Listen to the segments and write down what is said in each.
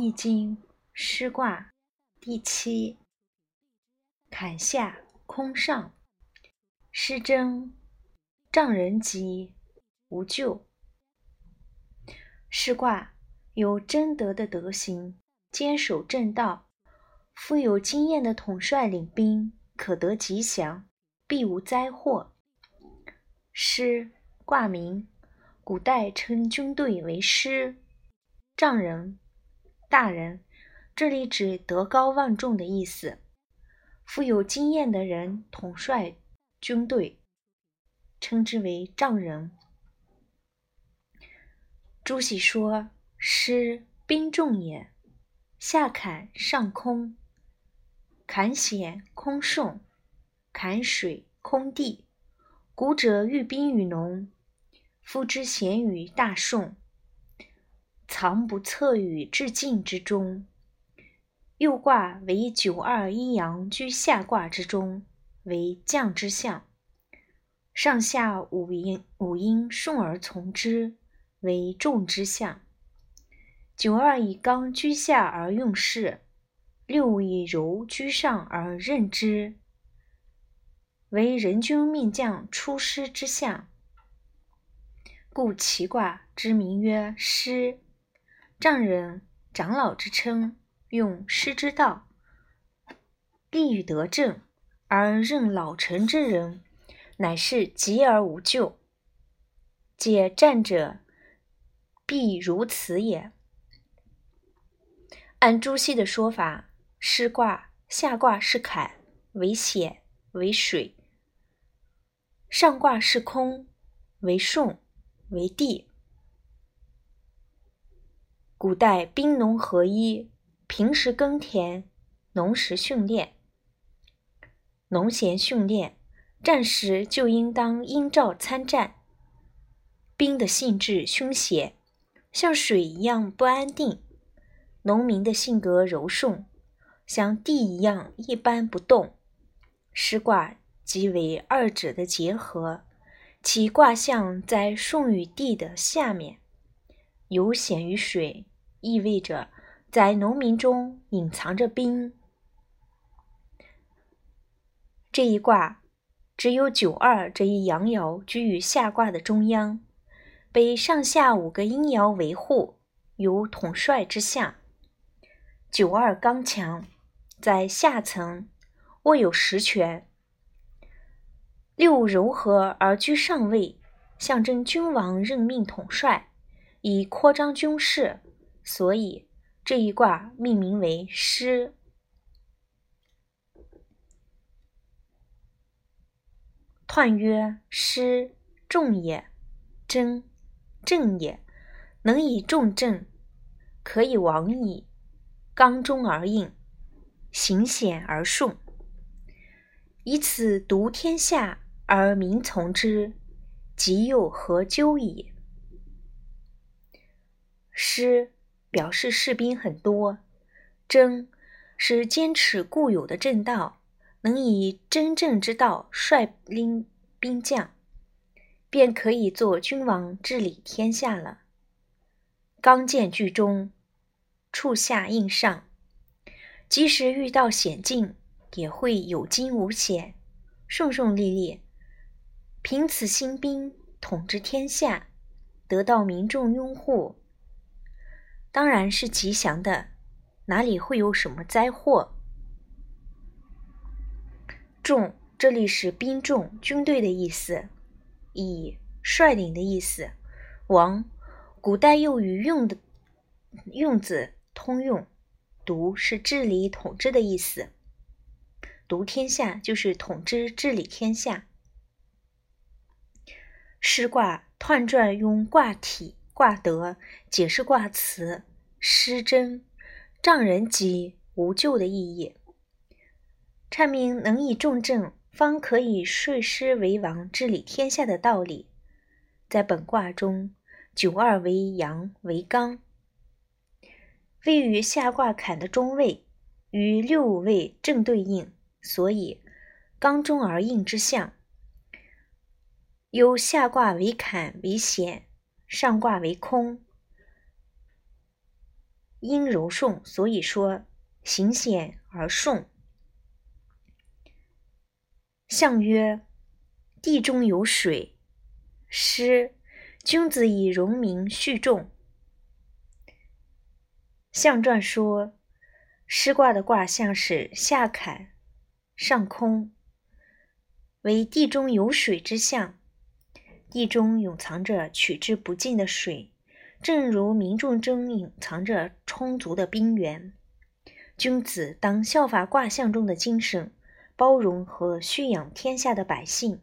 易经师卦第七，坎下空上，师贞，丈人吉，无咎。师卦有贞德的德行，坚守正道，富有经验的统帅领兵，可得吉祥，必无灾祸。师卦名，古代称军队为师，丈人。大人，这里指德高望重的意思。富有经验的人统帅军队，称之为丈人。朱熹说：“师兵众也，下坎上空，坎险空顺，坎水空地。古者寓兵于农，夫之贤于大顺。”藏不测于至境之中。右卦为九二阴阳居下卦之中，为降之象；上下五阴五阴顺而从之，为重之象。九二以刚居下而用事，六以柔居上而任之，为人君命将出师之象。故其卦之名曰师。丈人、长老之称，用师之道，立于德正，而任老成之人，乃是吉而无咎。解战者，必如此也。按朱熹的说法，师卦下卦是坎，为险，为水；上卦是空，为顺，为地。古代兵农合一，平时耕田，农时训练。农闲训练，战时就应当应召参战。兵的性质凶险，像水一样不安定；农民的性格柔顺，像地一样一般不动。师卦即为二者的结合，其卦象在顺与地的下面，有险于水。意味着在农民中隐藏着兵。这一卦只有九二这一阳爻居于下卦的中央，被上下五个阴爻维护，有统帅之象。九二刚强，在下层握有实权；六柔和而居上位，象征君王任命统帅，以扩张军事。所以这一卦命名为师。彖曰：师重也，真正也，能以重正，可以王矣。刚中而应，行险而顺，以此独天下而民从之，即又何咎矣？师。表示士兵很多，真是坚持固有的正道，能以真正之道率领兵将，便可以做君王治理天下了。刚健居中，处下应上，即使遇到险境，也会有惊无险，顺顺利利。凭此兴兵，统治天下，得到民众拥护。当然是吉祥的，哪里会有什么灾祸？众这里是兵众、军队的意思，以率领的意思。王，古代用于用的用字通用。独是治理、统治的意思。独天下就是统治、治理天下。师卦彖传用卦体。卦德解释卦辞，失真，丈人吉，无咎的意义，阐明能以重政，方可以顺师为王，治理天下的道理。在本卦中，九二为阳为刚，位于下卦坎的中位，与六五位正对应，所以刚中而应之象。有下卦为坎为险。上卦为空，因柔顺，所以说行险而顺。象曰：地中有水，湿。君子以荣名蓄众。象传说，师卦的卦象是下坎上空，为地中有水之象。地中永藏着取之不尽的水，正如民众中隐藏着充足的兵源。君子当效法卦象中的精神，包容和蓄养天下的百姓。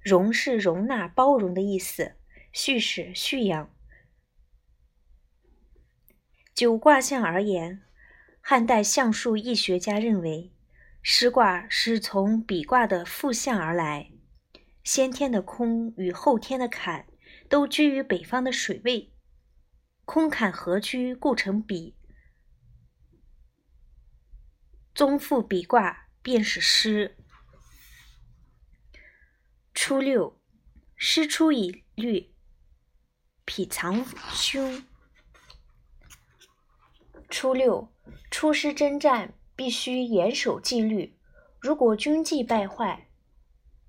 容是容纳、包容的意思，蓄是蓄养。就卦象而言，汉代象数易学家认为，师卦是从比卦的复象而来。先天的空与后天的坎都居于北方的水位，空坎合居，故成比。宗父比卦，便是师。初六，师出以律，否藏凶。初六，出师征战必须严守纪律，如果军纪败坏，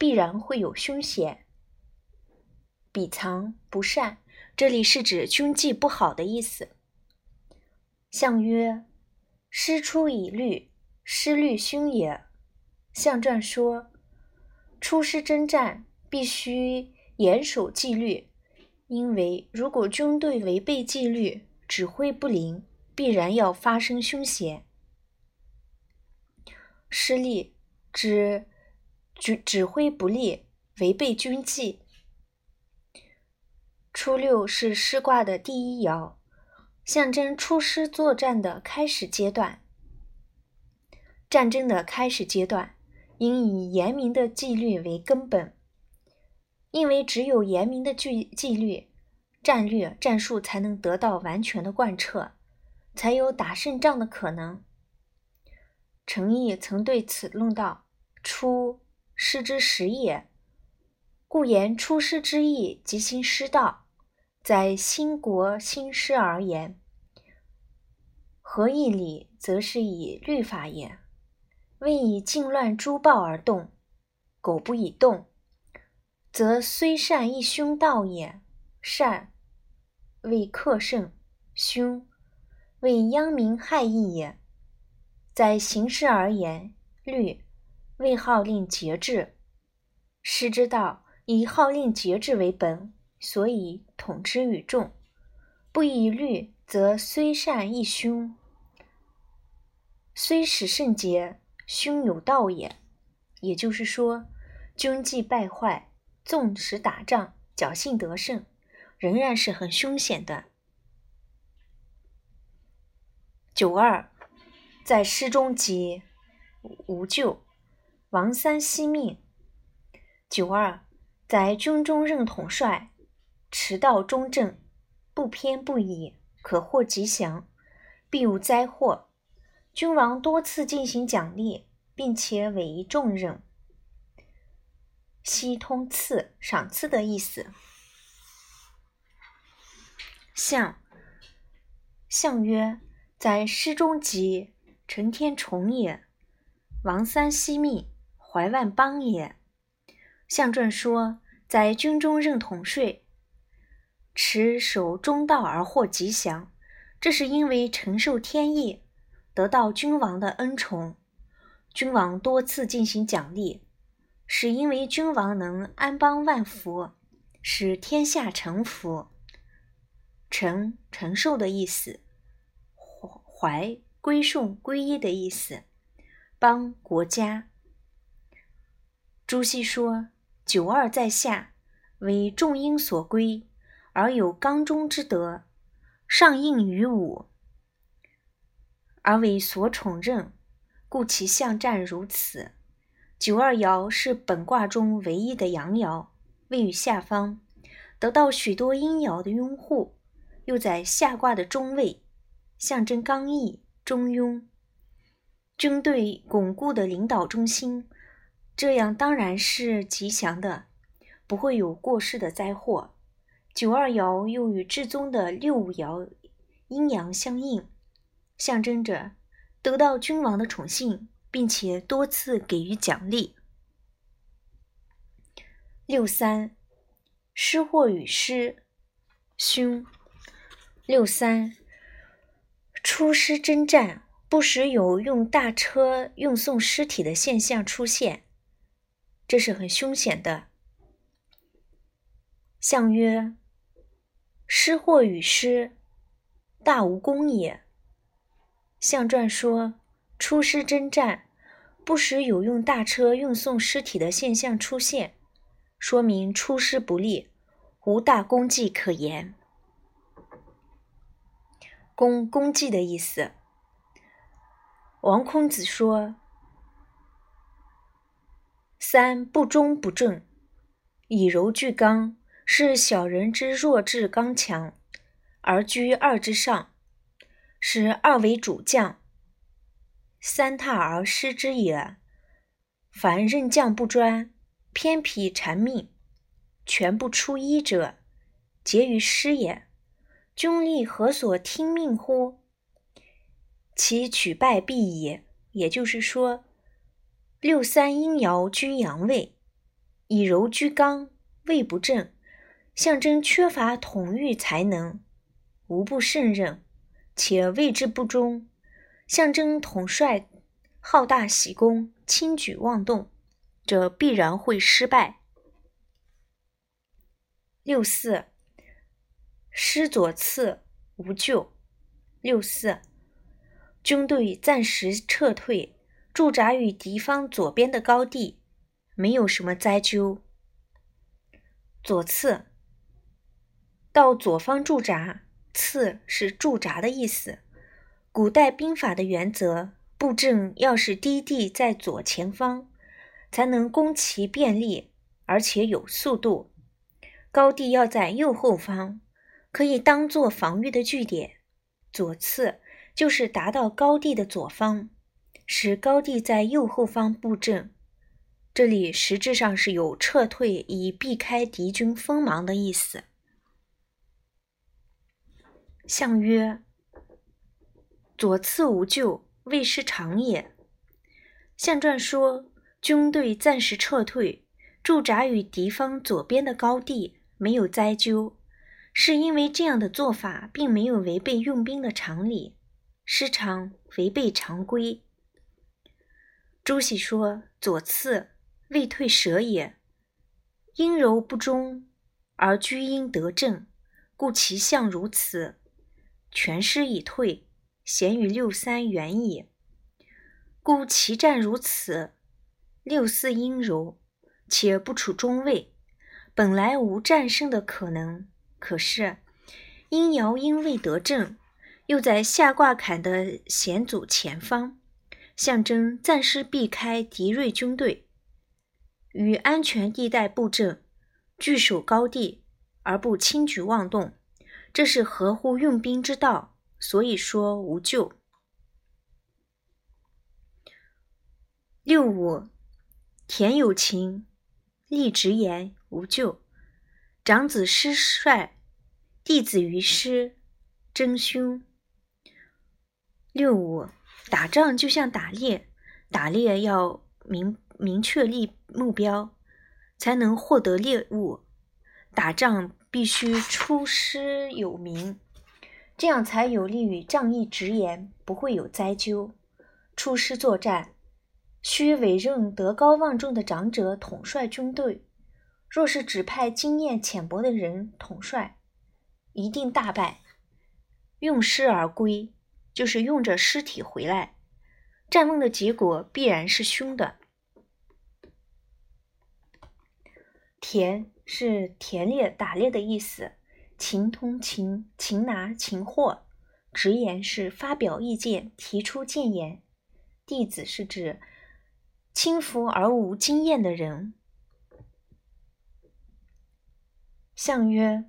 必然会有凶险。比藏不善，这里是指军纪不好的意思。象曰：师出以律，师律凶也。象传说。出师征战必须严守纪律，因为如果军队违背纪律，指挥不灵，必然要发生凶险。失利指指指挥不力，违背军纪。初六是师卦的第一爻，象征出师作战的开始阶段。战争的开始阶段。应以严明的纪律为根本，因为只有严明的纪纪律，战略战术才能得到完全的贯彻，才有打胜仗的可能。程颐曾对此论道：“出师之始也，故言出师之意即行师道，在兴国兴师而言，合义理，则是以律法也。”未以境乱诸暴而动，苟不以动，则虽善亦凶道也。善为克胜，凶为殃民害义也。在行事而言，律为号令节制。师之道以号令节制为本，所以统之于众。不以律，则虽善亦凶，虽使圣洁。凶有道也，也就是说，军纪败坏，纵使打仗侥幸得胜，仍然是很凶险的。九二，在诗中即无咎，王三惜命。九二，在军中任统帅，持道中正，不偏不倚，可获吉祥，必无灾祸。君王多次进行奖励，并且委以重任，悉通赐赏赐的意思。象象曰：在诗中即承天宠也，王三惜命，怀万邦也。象传说，在军中任统帅，持守中道而获吉祥，这是因为承受天意。得到君王的恩宠，君王多次进行奖励，是因为君王能安邦万福，使天下臣服。承承受的意思，怀归顺归依的意思，邦国家。朱熹说：“九二在下，为众英所归，而有刚中之德，上应于武。”而为所宠任，故其象战如此。九二爻是本卦中唯一的阳爻，位于下方，得到许多阴爻的拥护，又在下卦的中位，象征刚毅中庸，军队巩固的领导中心，这样当然是吉祥的，不会有过世的灾祸。九二爻又与至尊的六五爻阴阳相应，象征着得到君王的宠幸，并且多次给予奖励。六三，失货与失，凶。六三，出师征战，不时有用大车运送尸体的现象出现，这是很凶险的。相曰：失货与失，大无功也。相传说出师征战，不时有用大车运送尸体的现象出现。说明出师不利，无大功绩可言。功功绩的意思。王孔子说：“三不忠不正，以柔拒刚，是小人之弱智刚强，而居二之上，使二为主将。三踏而失之也。凡任将不专。”偏僻缠命，全不出一者，结于师也。君立何所听命乎？其取败必矣。也就是说，六三阴爻居阳位，以柔居刚，位不正，象征缺乏统御才能，无不胜任，且位置不中，象征统帅好大喜功，轻举妄动。这必然会失败。六四，师左次无咎。六四，军队暂时撤退，驻扎于敌方左边的高地，没有什么灾咎。左次，到左方驻扎，次是驻扎的意思。古代兵法的原则，布阵要是低地在左前方。才能攻其便利，而且有速度。高地要在右后方，可以当做防御的据点。左次就是达到高地的左方，使高地在右后方布阵。这里实质上是有撤退以避开敌军锋芒的意思。相曰：左次无救，未失常也。象传说。军队暂时撤退，驻扎于敌方左边的高地，没有灾咎，是因为这样的做法并没有违背用兵的常理，失常违背常规。朱熹说：“左次未退舍也，阴柔不中而居阴得正，故其象如此。全师已退，贤于六三远矣，故其战如此。”六四阴柔，且不处中位，本来无战胜的可能。可是阴爻因未得正，又在下卦坎的险阻前方，象征暂时避开敌锐军队，于安全地带布阵，据守高地而不轻举妄动，这是合乎用兵之道。所以说无救。六五。田有情，立直言无咎。长子失帅，弟子于师，争凶。六五，打仗就像打猎，打猎要明明确立目标，才能获得猎物。打仗必须出师有名，这样才有利于仗义直言，不会有灾咎。出师作战。需委任德高望重的长者统帅军队。若是指派经验浅薄的人统帅，一定大败。用师而归，就是用着尸体回来。战问的结果必然是凶的。田是田猎、打猎的意思。擒通擒，擒拿，擒获。直言是发表意见，提出谏言。弟子是指。轻浮而无经验的人。相曰：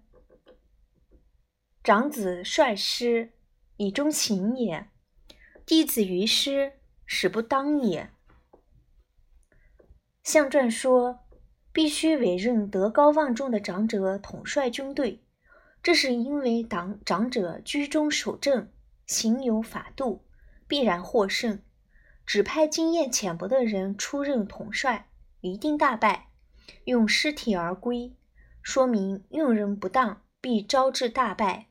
长子率师，以忠行也；弟子于师，使不当也。相传说，必须委任德高望重的长者统帅军队，这是因为党长者居中守正，行有法度，必然获胜。指派经验浅薄的人出任统帅，一定大败，用尸体而归，说明用人不当，必招致大败。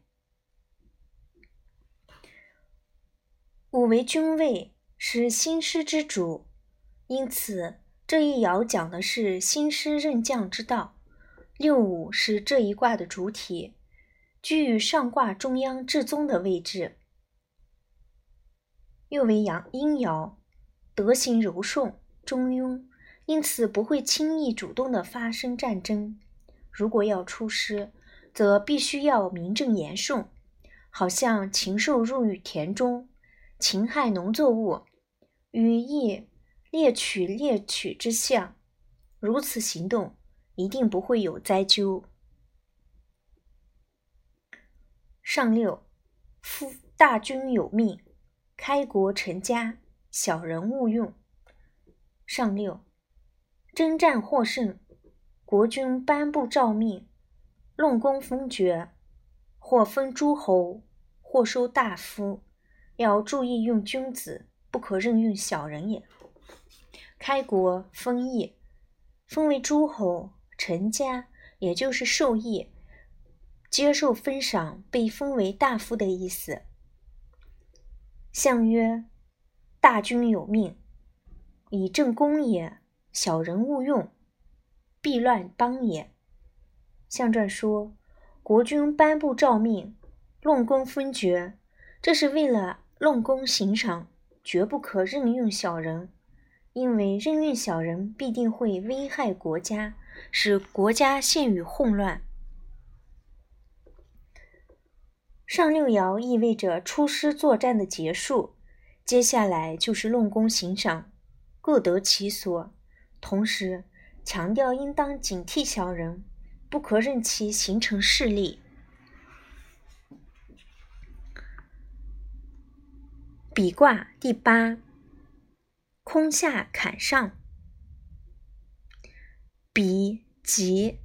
五为君位，是新师之主，因此这一爻讲的是新师任将之道。六五是这一卦的主体，居于上卦中央至宗的位置，又为阳阴爻。德行柔顺、中庸，因此不会轻易主动的发生战争。如果要出师，则必须要名正言顺，好像禽兽入于田中，侵害农作物，羽翼猎取猎取之象。如此行动，一定不会有灾咎。上六，夫大军有命，开国成家。小人勿用。上六，征战获胜，国君颁布诏命，论功封爵，或封诸侯，或收大夫，要注意用君子，不可任用小人也。开国封邑，封为诸侯，成家，也就是受邑，接受封赏，被封为大夫的意思。相曰。大军有命，以正宫也；小人勿用，必乱邦也。象传说，国君颁布诏命，论功封爵，这是为了论功行赏，绝不可任用小人，因为任用小人必定会危害国家，使国家陷于混乱。上六爻意味着出师作战的结束。接下来就是论功行赏，各得其所。同时强调应当警惕小人，不可任其形成势力。比卦第八，空下坎上。比吉，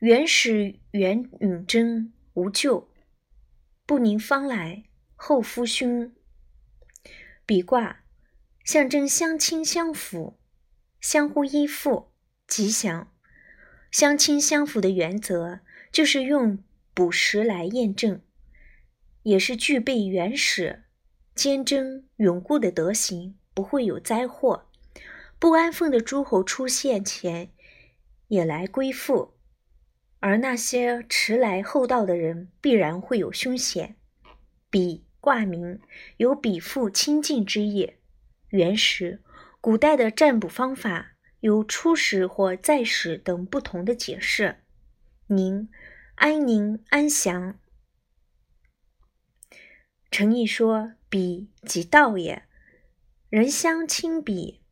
原始元允贞无咎，不宁方来，后夫凶。比卦象征相亲相辅、相互依附、吉祥。相亲相辅的原则就是用卜时来验证，也是具备原始、坚贞、永固的德行，不会有灾祸。不安分的诸侯出现前也来归附，而那些迟来后到的人必然会有凶险。比。卦名有比附亲近之意。原始古代的占卜方法有初始或再始等不同的解释。宁，安宁安详。诚意说：“彼即道也，人相亲比，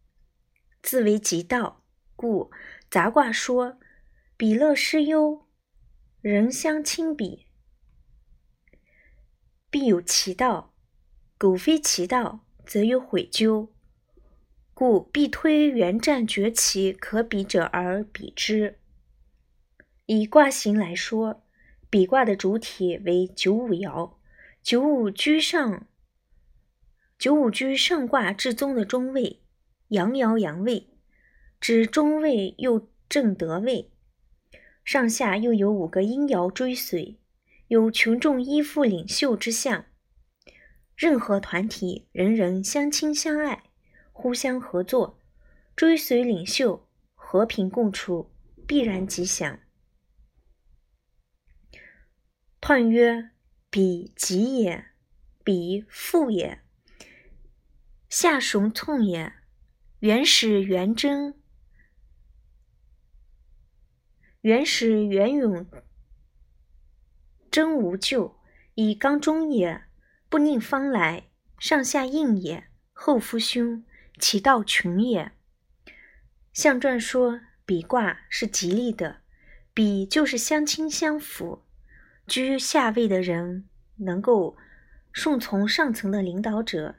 自为即道。故杂卦说：彼乐失忧，人相亲比。”必有其道，苟非其道，则有悔咎。故必推元战崛起可比者而比之。以卦形来说，比卦的主体为九五爻，九五居上，九五居上卦至宗的中位，阳爻阳位，指中位又正德位，上下又有五个阴爻追随。有群众依附领袖之象，任何团体人人相亲相爱，互相合作，追随领袖，和平共处，必然吉祥。彖曰：彼吉也，彼富也，下雄痛也，原始元贞，原始元永。真无咎，以刚中也，不宁方来，上下应也，后夫凶，其道穷也。象传说，比卦是吉利的，比就是相亲相辅，居下位的人能够顺从上层的领导者。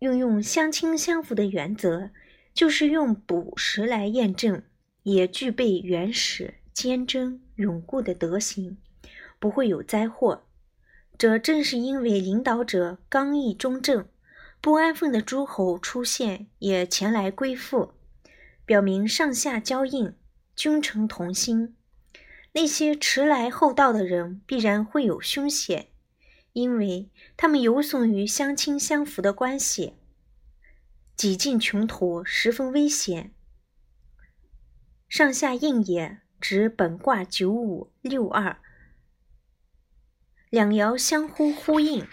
运用相亲相辅的原则，就是用补实来验证，也具备原始。坚贞、永固的德行，不会有灾祸。这正是因为领导者刚毅中正，不安分的诸侯出现也前来归附，表明上下交应，君臣同心。那些迟来后到的人必然会有凶险，因为他们有损于相亲相扶的关系，几近穷途，十分危险。上下应也，指本卦九五六二。两爻相互呼应。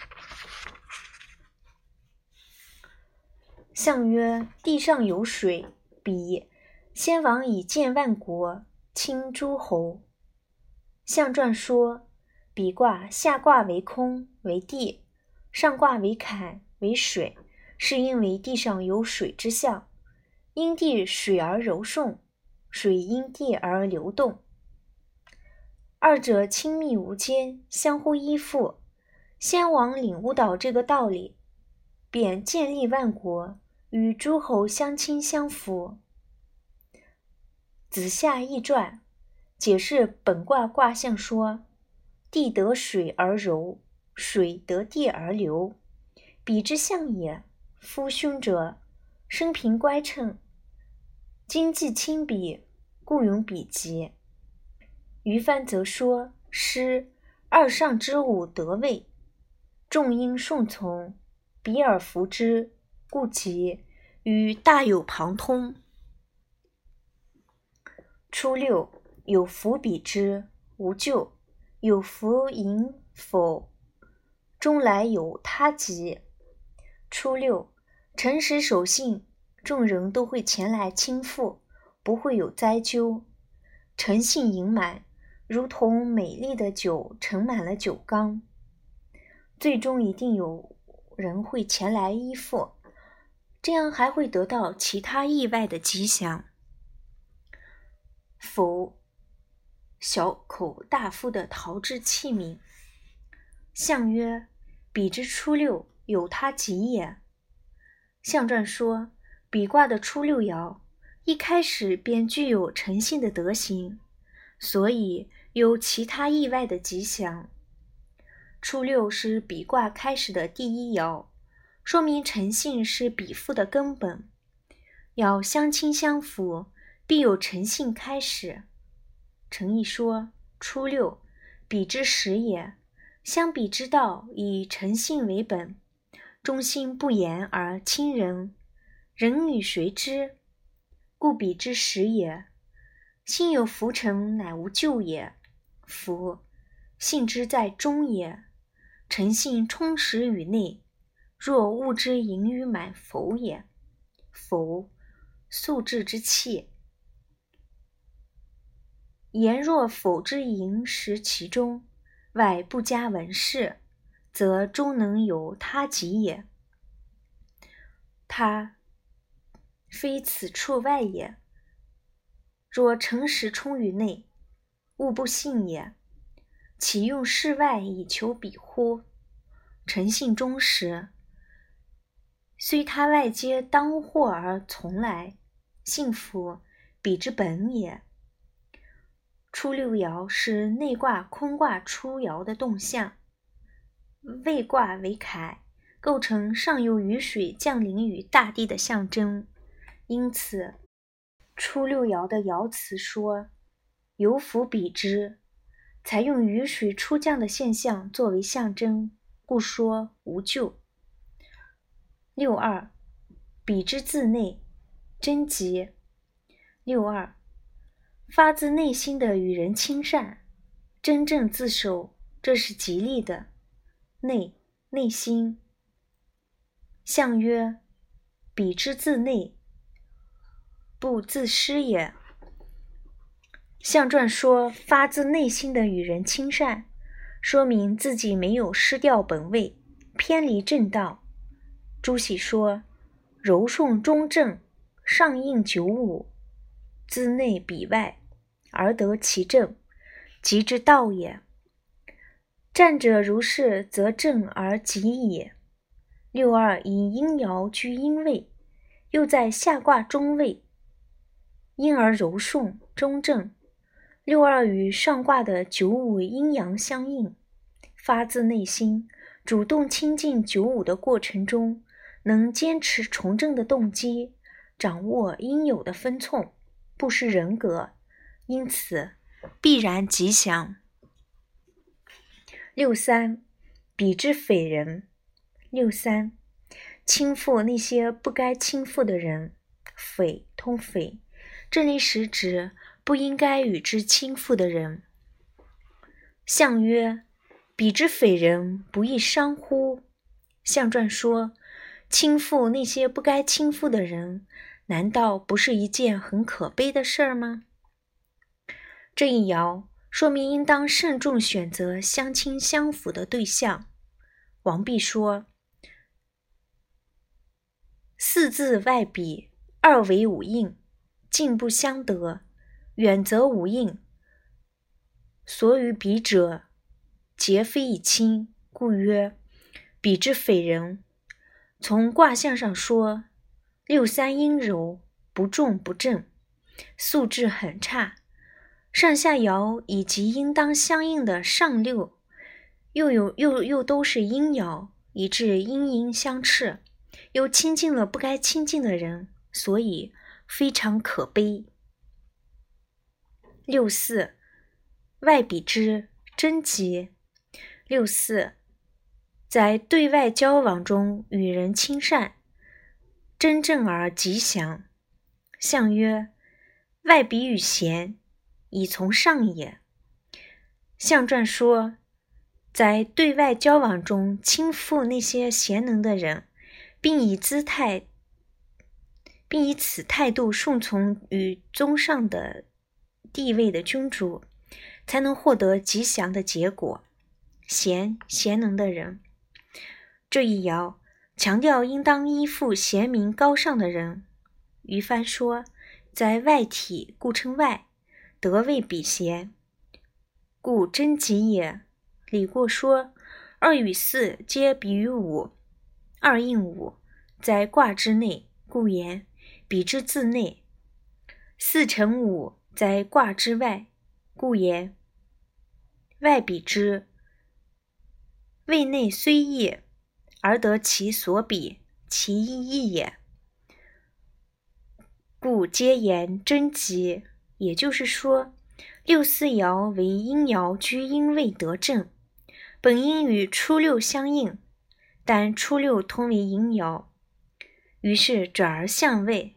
象曰：地上有水，比先王以建万国，亲诸侯。象传说：比卦下卦为空，为地；上卦为坎，为水，是因为地上有水之象，因地水而柔顺，水因地而流动。二者亲密无间，相互依附。先王领悟到这个道理，便建立万国，与诸侯相亲相扶。子夏易传解释本卦卦象说：地得水而柔，水得地而流，彼之象也。夫凶者，生平乖称，经济轻鄙，故用比极。于帆则说：“师二上之五得位，众应顺从，比尔服之，故其与大有旁通。”初六，有福比之，无咎；有福盈否，终来有他吉。初六，诚实守信，众人都会前来倾覆，不会有灾咎。诚信盈满。如同美丽的酒盛满了酒缸，最终一定有人会前来依附，这样还会得到其他意外的吉祥。否，小口大腹的陶制器皿。象曰：比之初六，有他吉也。象传说，比卦的初六爻一开始便具有诚信的德行。所以有其他意外的吉祥。初六是比卦开始的第一爻，说明诚信是比附的根本。要相亲相辅，必有诚信开始。诚意说：初六，彼之始也。相比之道，以诚信为本，忠心不言而亲仁，人与谁之？故彼之始也。心有浮沉，乃无咎也。夫信之在中也，诚信充实于内。若物之盈于满否也。否，素质之气。言若否之盈实其中，外不加文饰，则终能有他吉也。他非此处外也。若诚实充于内，物不信也，岂用事外以求彼乎？诚信忠实，虽他外皆当祸而从来，幸福彼之本也。初六爻是内卦坤卦初爻的动向，未卦为坎，构成上游雨水降临于大地的象征，因此。初六爻的爻辞说：“有福比之”，采用雨水初降的现象作为象征，故说无咎。六二，比之自内，贞吉。六二，发自内心的与人亲善，真正自守，这是吉利的。内，内心。象曰：“彼之自内。”不自失也。象传说发自内心的与人亲善，说明自己没有失掉本位，偏离正道。朱熹说：“柔顺中正，上应九五，自内比外，而得其正，即之道也。战者如是，则正而吉也。”六二以阴爻居阴位，又在下卦中位。因而柔顺中正，六二与上卦的九五阴阳相应，发自内心、主动亲近九五的过程中，能坚持从政的动机，掌握应有的分寸，不失人格，因此必然吉祥。六三，比之匪人。六三，倾覆那些不该倾覆的人。匪通匪，这里实指不应该与之倾覆的人。相曰：比之匪人，不亦伤乎？象传说，倾覆那些不该倾覆的人，难道不是一件很可悲的事儿吗？这一爻。说明应当慎重选择相亲相辅的对象。王弼说：“四字外比，二为五应，近不相得；远则五应，所与比者，皆非以亲。故曰：比之匪人。从卦象上说，六三阴柔，不重不正，素质很差。”上下爻以及应当相应的上六，又有又又都是阴爻，以致阴阴相斥，又亲近了不该亲近的人，所以非常可悲。六四，外比之贞吉。六四，在对外交往中与人亲善，真正而吉祥。象曰：外比与贤。以从上也。象传说，在对外交往中倾覆那些贤能的人，并以姿态，并以此态度顺从于宗上的地位的君主，才能获得吉祥的结果。贤贤能的人，这一爻强调应当依附贤明高尚的人。于帆说，在外体故称外。德位比贤，故贞吉也。李过说：“二与四皆比于五，二应五，在卦之内，故言比之自内；四乘五，在卦之外，故言外比之。位内虽异，而得其所比，其意义也。故皆言贞吉。”也就是说，六四爻为阴爻居阴位得正，本应与初六相应，但初六通为阴爻，于是转而相位，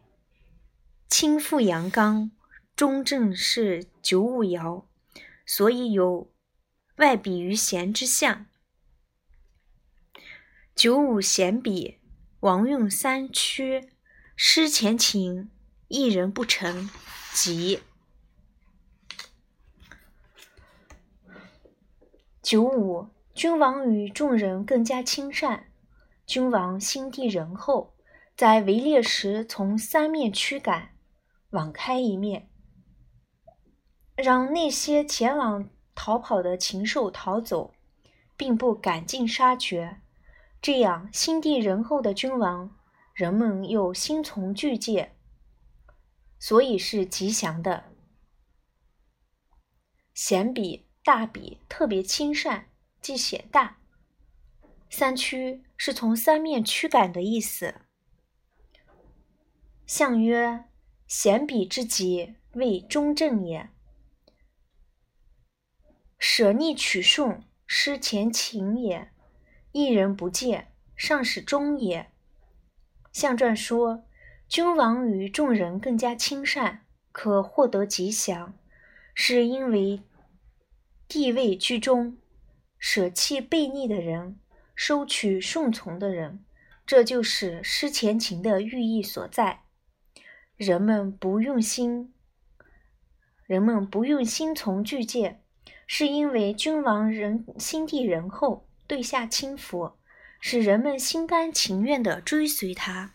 亲附阳刚，中正是九五爻，所以有外比于贤之象。九五贤比，王用三缺，失前情，一人不成，吉。九五，君王与众人更加亲善。君王心地仁厚，在围猎时从三面驱赶，网开一面，让那些前往逃跑的禽兽逃走，并不赶尽杀绝。这样心地仁厚的君王，人们又心从惧戒，所以是吉祥的。贤比。大比特别亲善，即显大。三驱是从三面驱赶的意思。象曰：贤比之极，谓中正也。舍逆取顺，失前情也。一人不见，尚使忠也。象传说，君王与众人更加亲善，可获得吉祥，是因为。地位居中，舍弃悖逆的人，收取顺从的人，这就是失前情的寓意所在。人们不用心，人们不用心从具戒，是因为君王人心地仁厚，对下轻浮，使人们心甘情愿地追随他。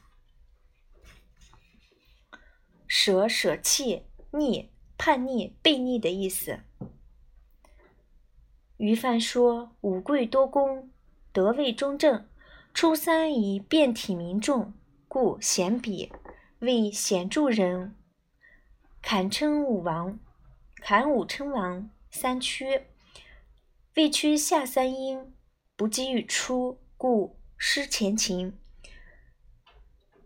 舍舍弃逆叛逆悖逆的意思。于范说：“五贵多功，德位中正。初三以变体民众，故贤比，为显著人。坎称武王，坎五称王，三缺。未屈下三阴，不及欲出，故失前情。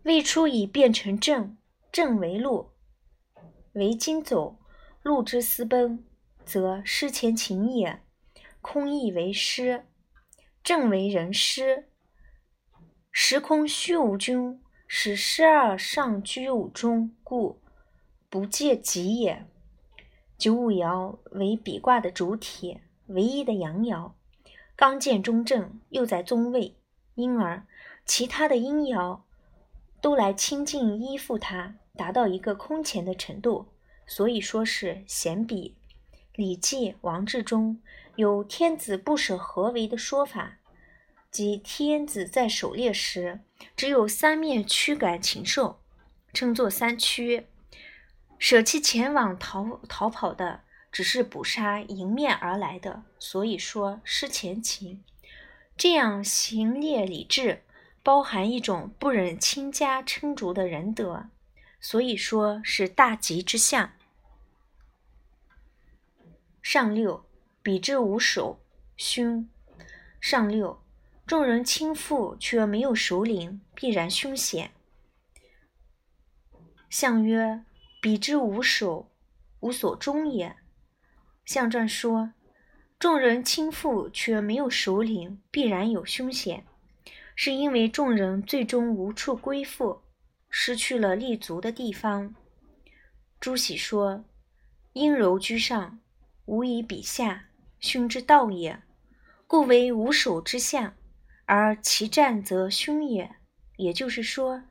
未出已变成正，正为路，为经走，路之私奔，则失前情也。空亦为师，正为人师。时空虚无君，使失而上居五中，故不借己也。九五爻为比卦的主体。唯一的阳爻，刚健中正，又在中位，因而其他的阴爻都来亲近依附它，达到一个空前的程度，所以说是贤比。《礼记·王志》中有“天子不舍合为”的说法，即天子在狩猎时，只有三面驱赶禽兽，称作三驱，舍弃前往逃逃跑的。只是捕杀迎面而来的，所以说失前情。这样行猎礼制，包含一种不忍倾家称族的仁德，所以说是大吉之象。上六，比之无首，凶。上六，众人倾覆却没有首领，必然凶险。象曰：比之无首，无所终也。象传说，众人倾覆却没有首领，必然有凶险，是因为众人最终无处归附，失去了立足的地方。朱熹说：“阴柔居上，无以比下，凶之道也。故为无首之象，而其战则凶也。”也就是说，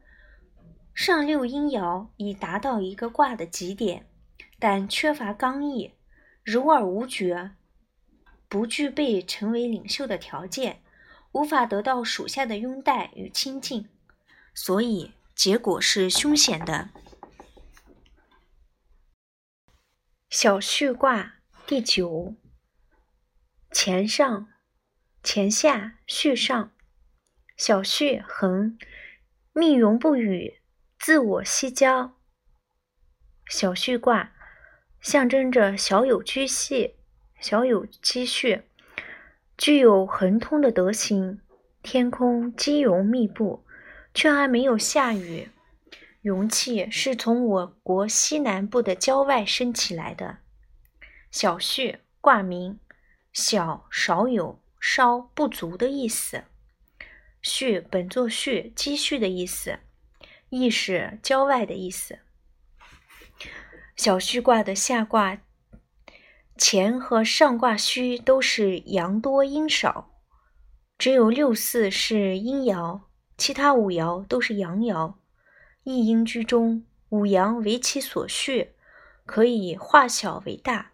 上六阴爻已达到一个卦的极点，但缺乏刚毅。柔而无决，不具备成为领袖的条件，无法得到属下的拥戴与亲近，所以结果是凶险的。小序卦第九，前上、前下、序上。小序横，命容不语，自我西郊。小序卦。象征着小有居系，小有积蓄，具有恒通的德行。天空积容密布，却还没有下雨。容器是从我国西南部的郊外升起来的。小畜卦名，小少有，稍不足的意思。畜本作畜，积蓄的意思，亦是郊外的意思。小虚卦的下卦乾和上卦虚都是阳多阴少，只有六四是阴爻，其他五爻都是阳爻。一阴居中，五阳为其所序，可以化小为大，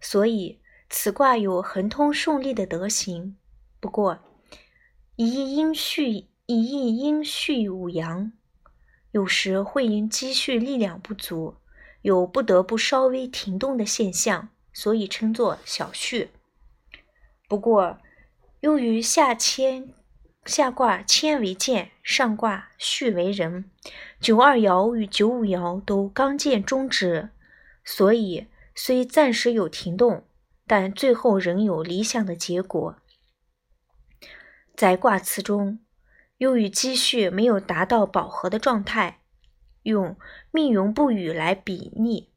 所以此卦有恒通顺利的德行。不过，一阴续一阴续五阳，有时会因积蓄力量不足。有不得不稍微停动的现象，所以称作小蓄。不过，由于下谦下卦谦为健，上卦序为人，九二爻与九五爻都刚健中直，所以虽暂时有停动，但最后仍有理想的结果。在卦辞中，由于积蓄没有达到饱和的状态。用密云不语来比拟，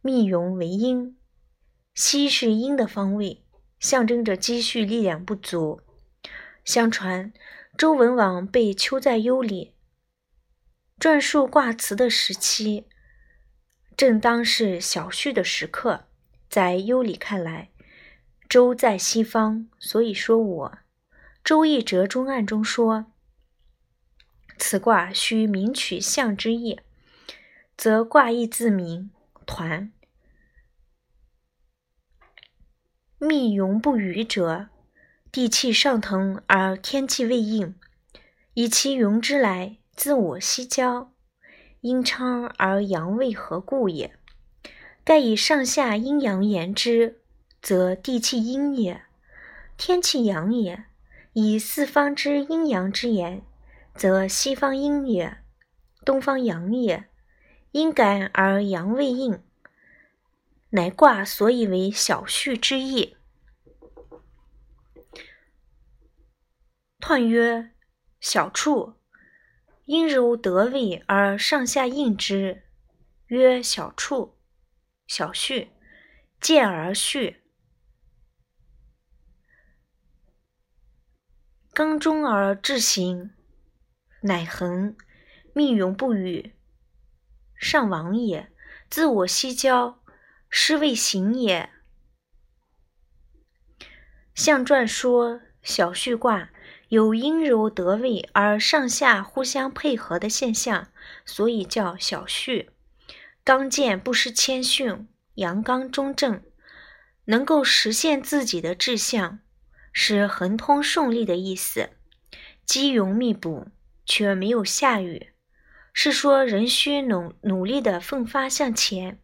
密云为阴，西是阴的方位，象征着积蓄力量不足。相传周文王被囚在幽里，撰述卦辞的时期，正当是小序的时刻。在幽里看来，周在西方，所以说我《周易折中案》中说。此卦需明取象之意，则卦意自明。团密云不雨者，地气上腾而天气未应，以其云之来，自我西郊，阴昌而阳未合故也。盖以上下阴阳言之，则地气阴也，天气阳也。以四方之阴阳之言。则西方阴也，东方阳也。阴感而阳未应，乃卦所以为小畜之意。彖曰：小畜，阴柔得位而上下应之，曰小畜。小畜，见而畜，刚中而志行，乃恒，命永不语。上往也，自我西交，是谓行也。象传说小畜卦有阴柔得位而上下互相配合的现象，所以叫小畜。刚健不失谦逊，阳刚中正，能够实现自己的志向，是恒通顺利的意思。积云密布，却没有下雨，是说仍需努努力的奋发向前。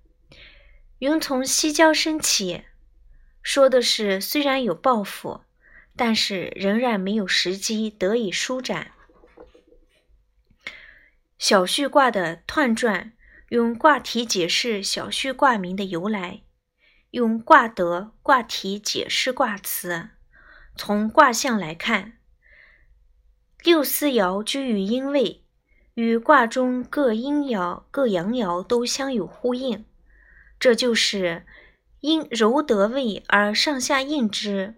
云从西郊升起，说的是虽然有抱负，但是仍然没有时机得以舒展。小畜卦的彖传。用卦体解释小畜卦名的由来，用卦德、卦体解释卦辞。从卦象来看，六四爻居于阴位，与卦中各阴爻、各阳爻都相有呼应，这就是阴柔得位而上下应之。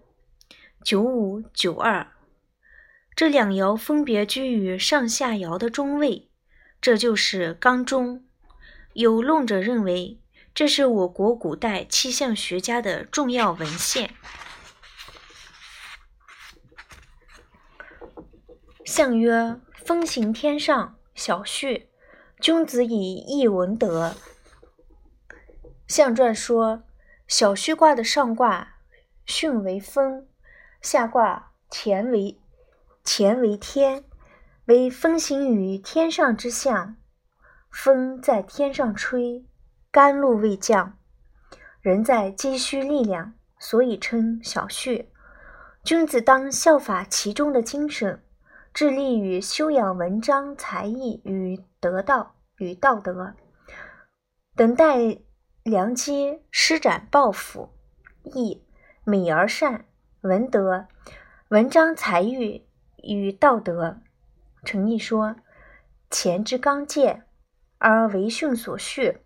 九五、九二这两爻分别居于上下爻的中位，这就是刚中。有论者认为，这是我国古代气象学家的重要文献。象曰：风行天上，小畜。君子以义文德。象传说，小畜卦的上卦巽为风，下卦乾为乾为天，为风行于天上之象。风在天上吹，甘露未降，人在积蓄力量，所以称小畜。君子当效法其中的精神，致力于修养文章、才艺与得道与道德，等待良机施展抱负。义美而善，文德文章才艺与道德。诚意说：前之刚健。而为训所恤，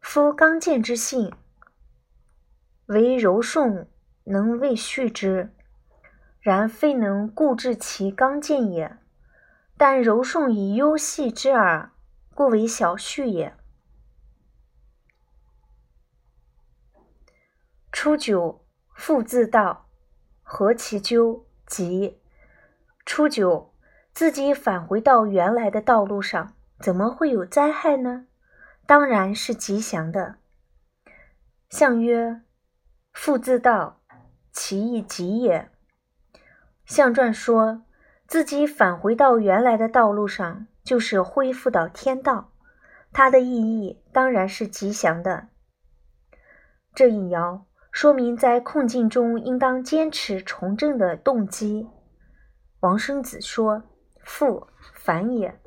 夫刚健之性，为柔顺能为恤之，然非能固治其刚健也。但柔顺以优细之耳，故为小畜也。初九，复自道，何其究？即初九，自己返回到原来的道路上。怎么会有灾害呢？当然是吉祥的。象曰：“复自道，其义吉也。”象传说自己返回到原来的道路上，就是恢复到天道，它的意义当然是吉祥的。这一爻说明在困境中应当坚持从政的动机。王生子说：“复反也。”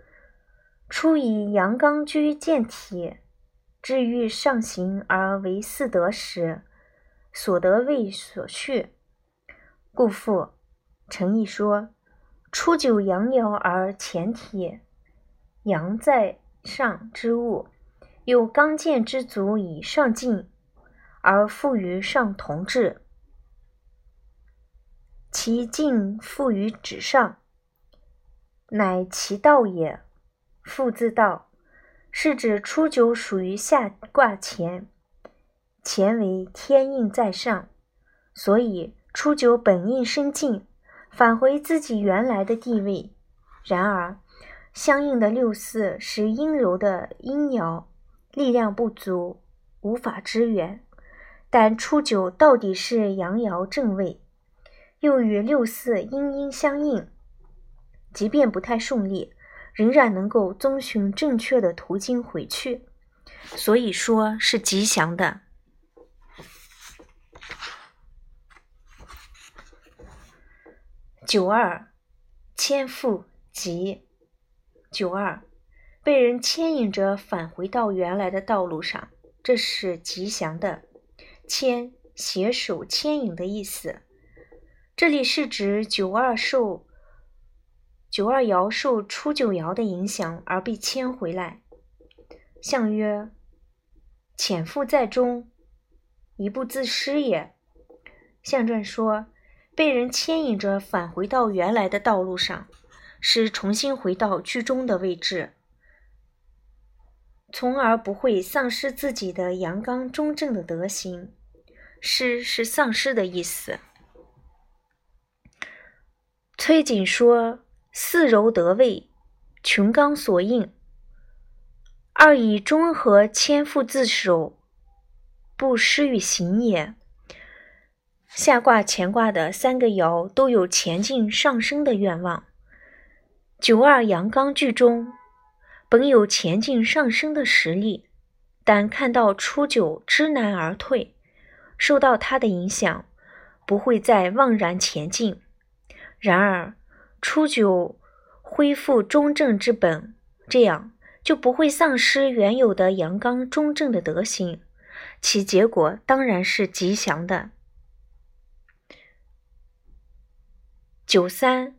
初以阳刚居健体，至欲上行而为四德时，所得为所去，故复。诚意说：初九阳爻而前体，阳在上之物，有刚健之足以上进，而复于上同治，其进复于止上，乃其道也。复自道，是指初九属于下卦前，前为天应在上，所以初九本应升进，返回自己原来的地位。然而，相应的六四是阴柔的阴爻，力量不足，无法支援。但初九到底是阳爻正位，又与六四阴阴相应，即便不太顺利。仍然能够遵循正确的途径回去，所以说是吉祥的。九二，牵复吉。九二，被人牵引着返回到原来的道路上，这是吉祥的。牵，携手牵引的意思。这里是指九二受九二爻受初九爻的影响而被牵回来。象曰：潜伏在中，一不自失也。象传说，被人牵引着返回到原来的道路上，是重新回到居中的位置，从而不会丧失自己的阳刚中正的德行。失是丧失的意思。崔瑾说：“四柔得位，穷刚所应。二以中和谦负自守，不失于行也。”下卦、乾卦的三个爻都有前进上升的愿望。九二阳刚居中，本有前进上升的实力，但看到初九知难而退，受到它的影响，不会再妄然前进。然而，初九恢复中正之本，这样就不会丧失原有的阳刚中正的德行，其结果当然是吉祥的。九三，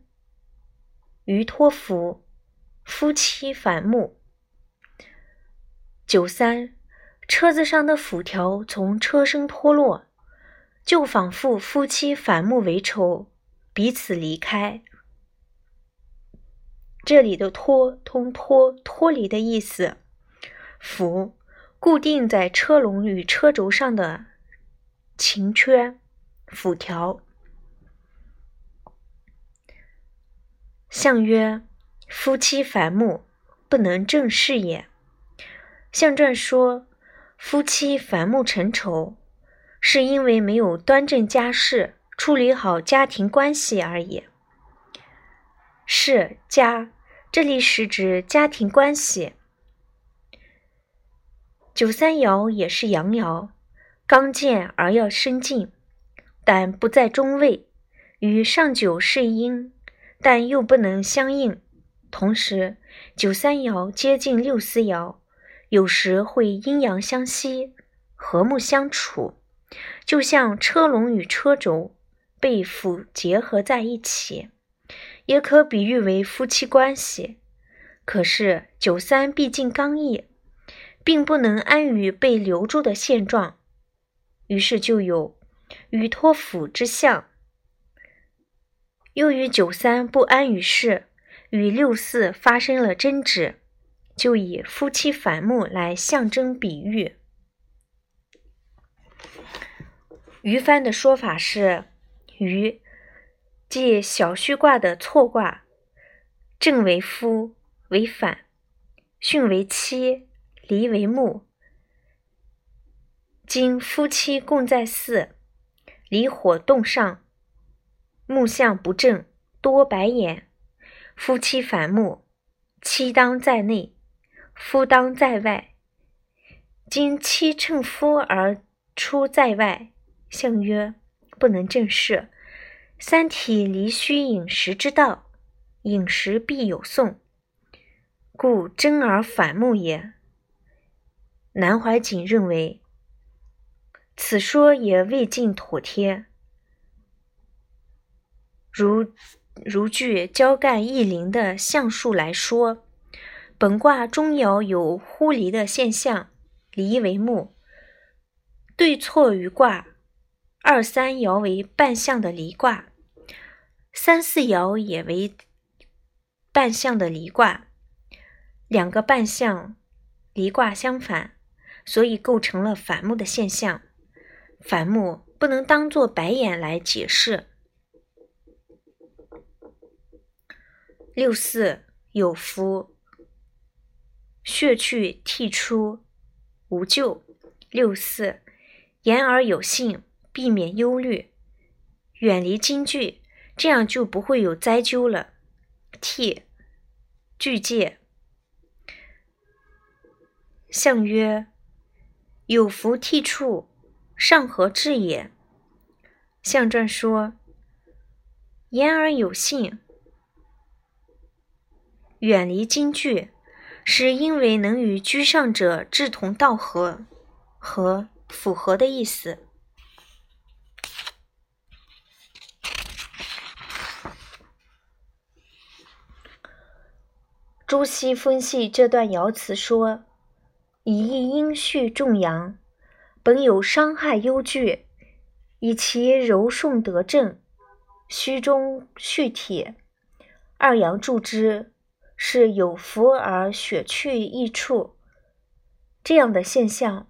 于托福，夫妻反目。九三，车子上的辐条从车身脱落，就仿佛夫妻反目为仇。彼此离开，这里的“脱”通“脱”脱离的意思。辐固定在车笼与车轴上的琴圈、辐条。象曰：夫妻反目，不能正事也。象传说，夫妻反目成仇，是因为没有端正家事。处理好家庭关系而已。是家，这里是指家庭关系。九三爻也是阳爻，刚健而要生进，但不在中位，与上九是阴，但又不能相应。同时，九三爻接近六四爻，有时会阴阳相吸，和睦相处，就像车龙与车轴。被辅结合在一起，也可比喻为夫妻关系。可是九三毕竟刚毅，并不能安于被留住的现状，于是就有与托辅之象。又与九三不安于世，与六四发生了争执，就以夫妻反目来象征比喻。于帆的说法是。于，借小虚卦的错卦，正为夫，为反；巽为妻，离为木。今夫妻共在巳，离火动上，木相不正，多白眼。夫妻反目，妻当在内，夫当在外。今妻乘夫而出在外，象曰。不能正视，三体离虚饮食之道，饮食必有讼，故真而反目也。南怀瑾认为，此说也未尽妥帖。如如据交干易林的象数来说，本卦中爻有忽离的现象，离为木，对错于卦。二三爻为半相的离卦，三四爻也为半相的离卦，两个半相离卦相反，所以构成了反目的现象。反目不能当做白眼来解释。六四有福，血去涕出，无咎。六四言而有信。避免忧虑，远离惊惧，这样就不会有灾咎了。替具戒，象曰：有福替处，上合志也。象传说：言而有信，远离金句，是因为能与居上者志同道合。和符合的意思。朱熹分析这段爻辞说：“以一阴序重阳，本有伤害忧惧，以其柔顺得正，虚中蓄铁，二阳助之，是有福而血去益处。这样的现象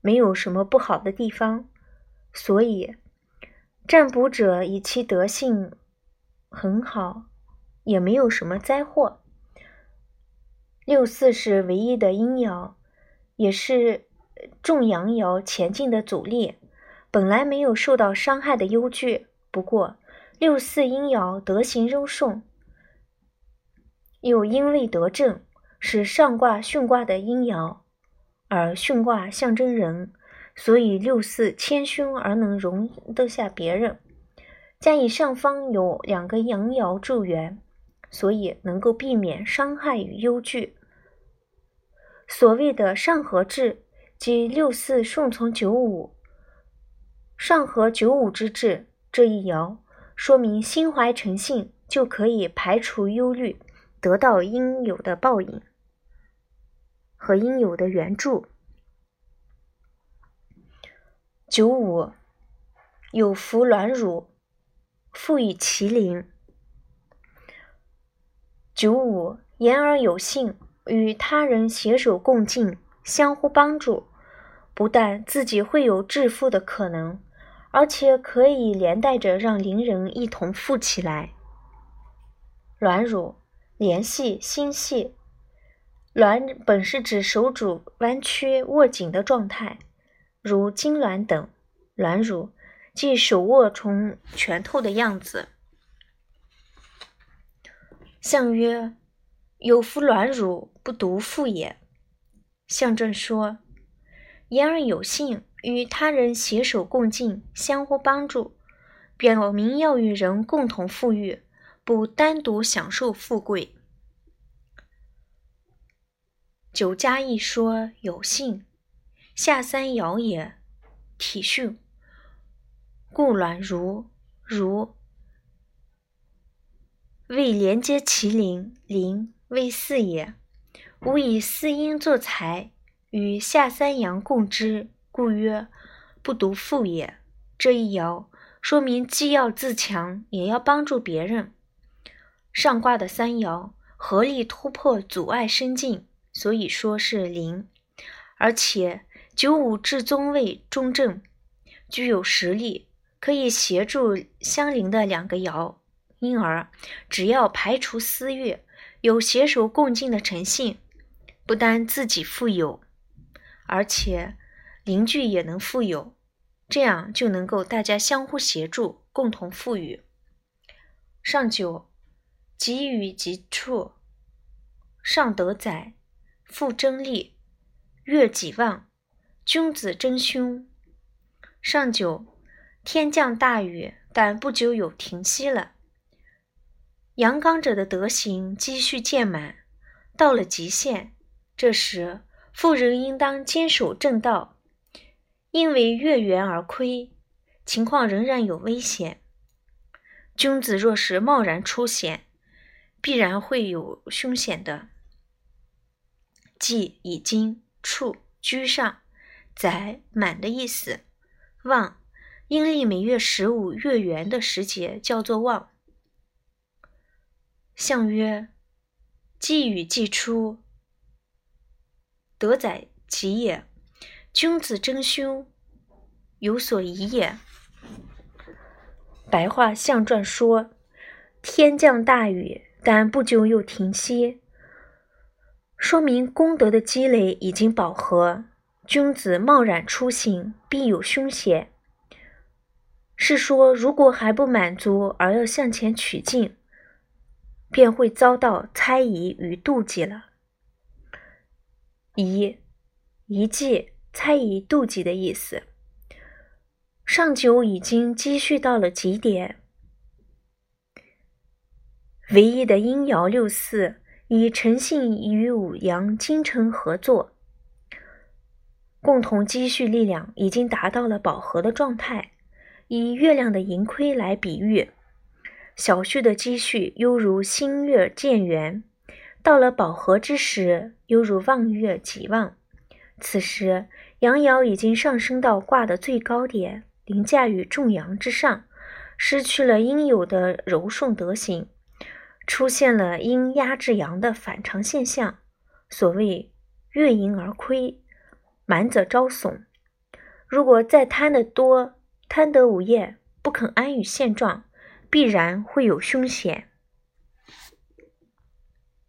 没有什么不好的地方，所以占卜者以其德性很好，也没有什么灾祸。”六四是唯一的阴爻，也是重阳爻前进的阻力，本来没有受到伤害的忧惧。不过六四阴爻德行柔顺，又因为得正，是上卦巽卦的阴爻，而巽卦象征人，所以六四谦逊而能容得下别人。加以上方有两个阳爻助缘。所以能够避免伤害与忧惧。所谓的上合制，即六四顺从九五，上合九五之制这一爻，说明心怀诚信，就可以排除忧虑，得到应有的报应和应有的援助。九五有福卵乳，富以麒麟。九五言而有信，与他人携手共进，相互帮助，不但自己会有致富的可能，而且可以连带着让邻人一同富起来。卵乳联系心系，卵本是指手指弯曲握紧的状态，如痉挛等；卵乳即手握成拳头的样子。象曰：“有夫卵乳，不独富也。”象征说：“言而有信，与他人携手共进，相互帮助，表明要与人共同富裕，不单独享受富贵。”九家一说有信，下三爻也，体巽，故卵如如。为连接其邻，邻为四也。吾以四阴作财，与下三阳共之，故曰不独富也。这一爻说明，既要自强，也要帮助别人。上卦的三爻合力突破阻碍生进，所以说是麟。而且九五至宗位中正，具有实力，可以协助相邻的两个爻。因而，只要排除私欲，有携手共进的诚信，不单自己富有，而且邻居也能富有，这样就能够大家相互协助，共同富裕。上九，己与己处，上德载，复争利，悦己旺，君子争凶。上九，天降大雨，但不久有停息了。阳刚者的德行积蓄渐满，到了极限，这时富人应当坚守正道，因为月圆而亏，情况仍然有危险。君子若是贸然出险，必然会有凶险的。即已经处居上，载满的意思。旺，阴历每月十五月圆的时节叫做旺。象曰：既与既出，德载其也。君子争凶，有所疑也。白话象传说：天降大雨，但不久又停息，说明功德的积累已经饱和。君子贸然出行，必有凶险。是说，如果还不满足，而要向前取进。便会遭到猜疑与妒忌了。疑，疑忌、猜疑、妒忌的意思。上九已经积蓄到了极点，唯一的阴爻六四以诚信与五阳精诚合作，共同积蓄力量已经达到了饱和的状态。以月亮的盈亏来比喻，小旭的积蓄犹如新月渐圆，到了饱和之时，犹如望月极望。此时，阳爻已经上升到卦的最高点，凌驾于众阳之上，失去了应有的柔顺德行，出现了阴压制阳的反常现象。所谓月盈而亏。满则招损。如果再贪得多，贪得无厌，不肯安于现状，必然会有凶险。